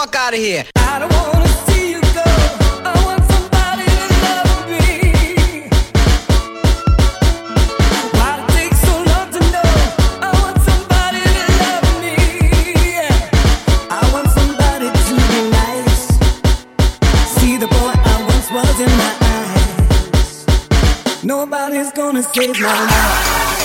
fuck out of here. I don't wanna see you go. I want somebody to love me. Why it so long to know? I want somebody to love me. I want somebody to be nice. See the boy I once was in my eyes. Nobody's gonna save my life.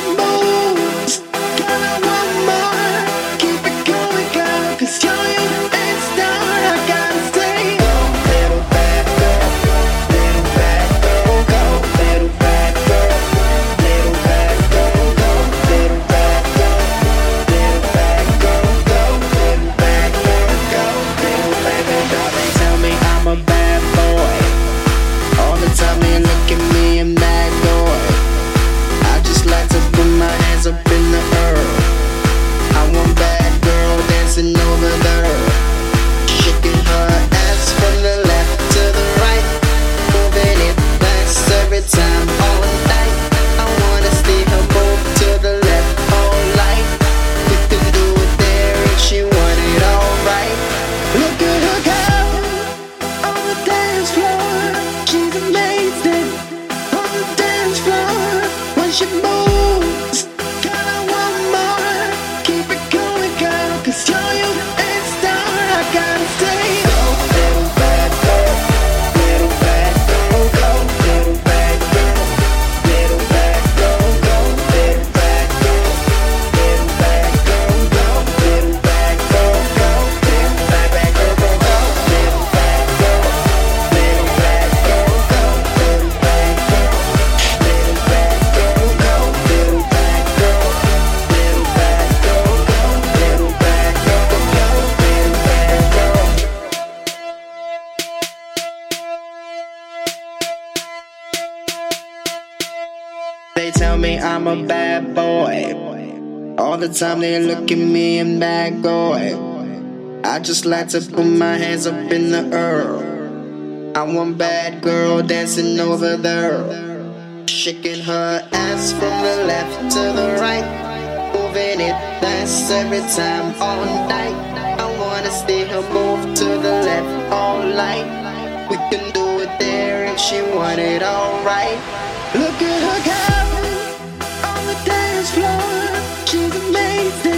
should know. Time they look at me and bad boy. I just like to put my hands up in the air. I want bad girl dancing over there. Shaking her ass from the left to the right. Moving it fast every time all night. I wanna see her move to the left all night. We can do it there if she want it alright. Look at her the floor. She's amazing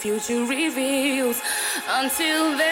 future reveals. Until then,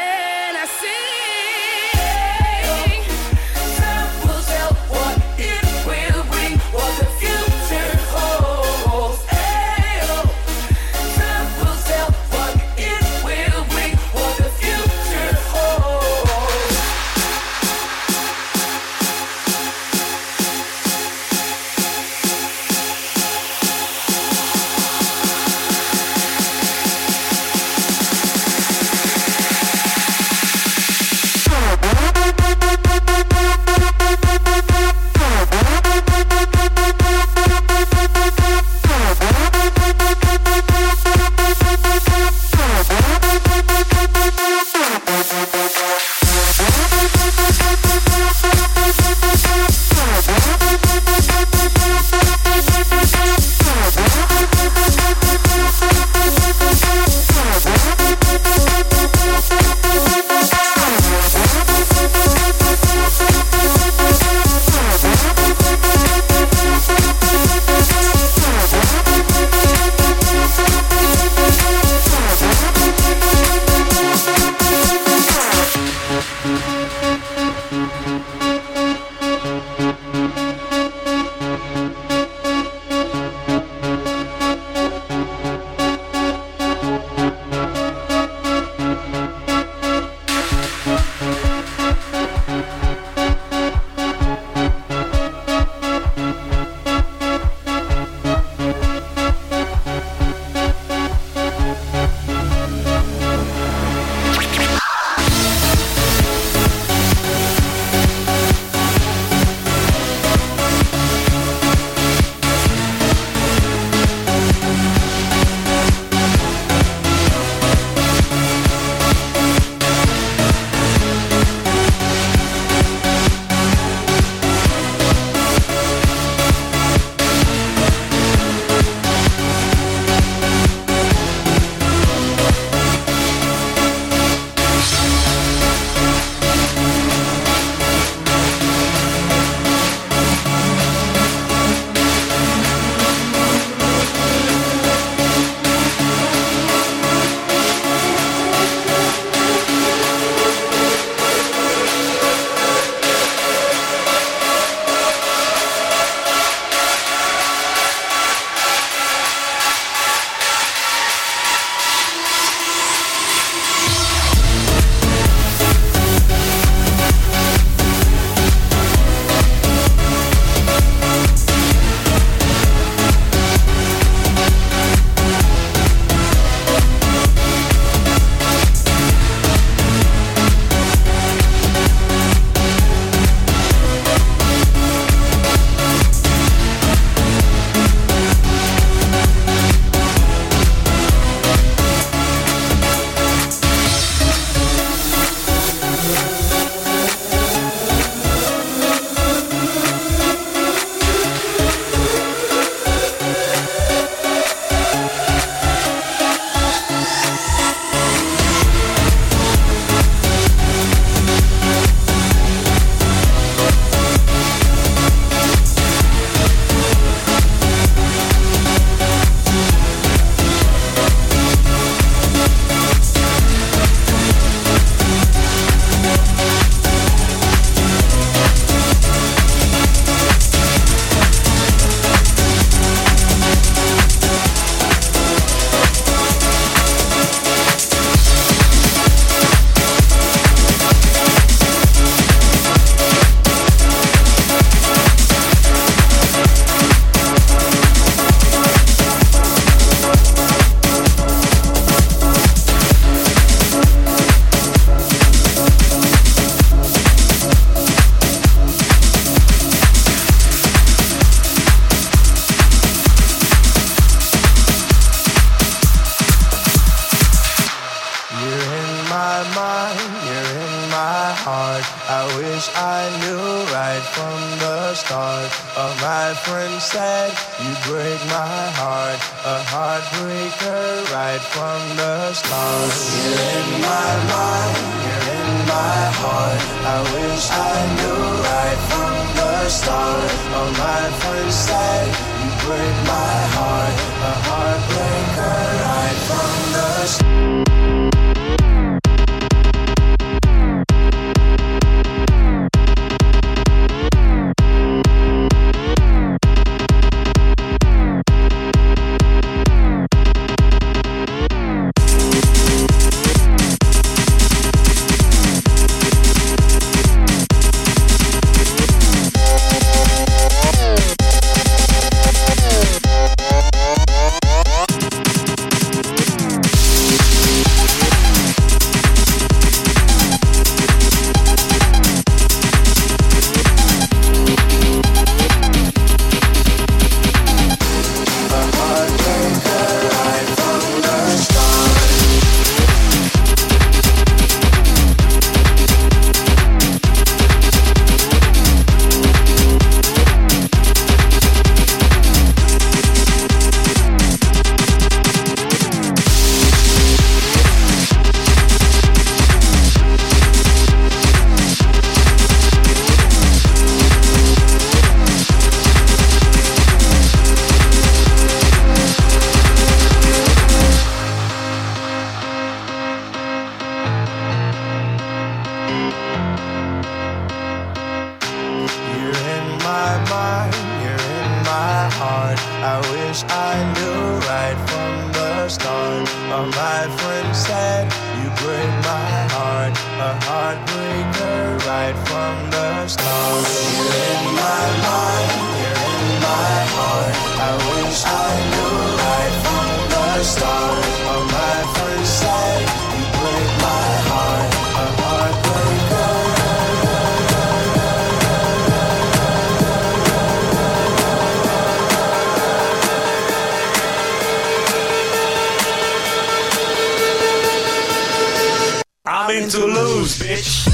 heart. A heartbreaker right from the start. You're in my mind, you're in my heart. I wish I knew right from the start. Uh, my friend said, You break my heart. A heartbreaker right from the start. My friend said you break my heart, a heartbreaker right from the start. You're in my mind, you're in my heart. I wish I knew right from the start. I'm in Toulouse, bitch.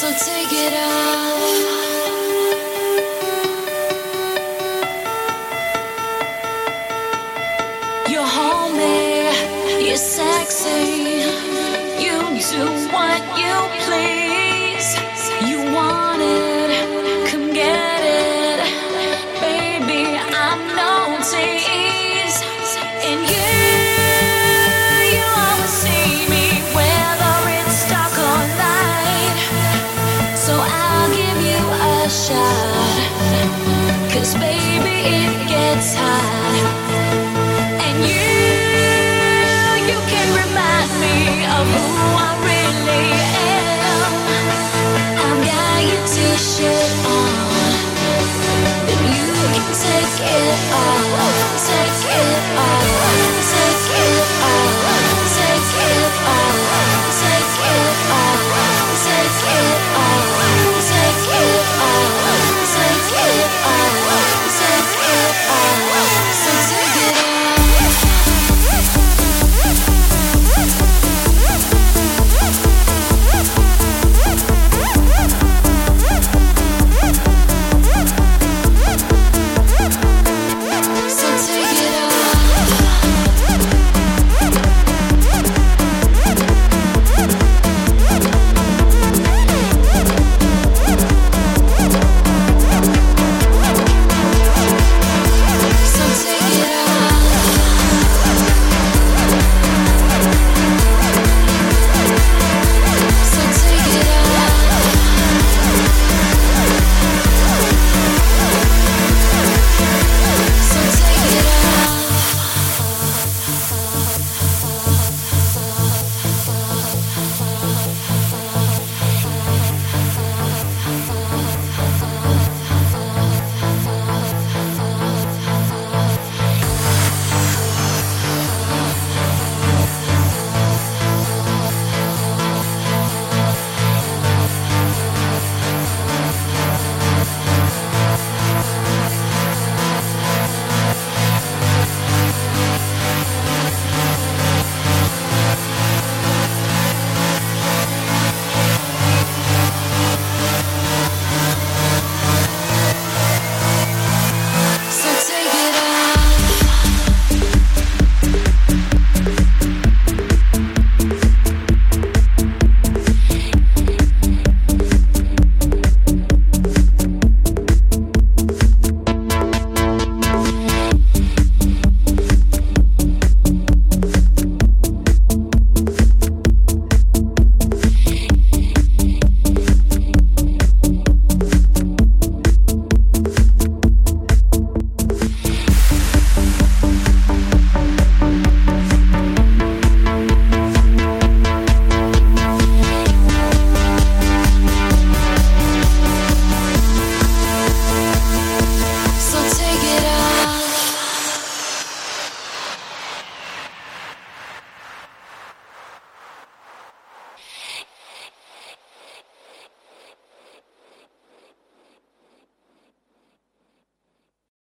So take it off. You're you're sexy. You do what you please. it all.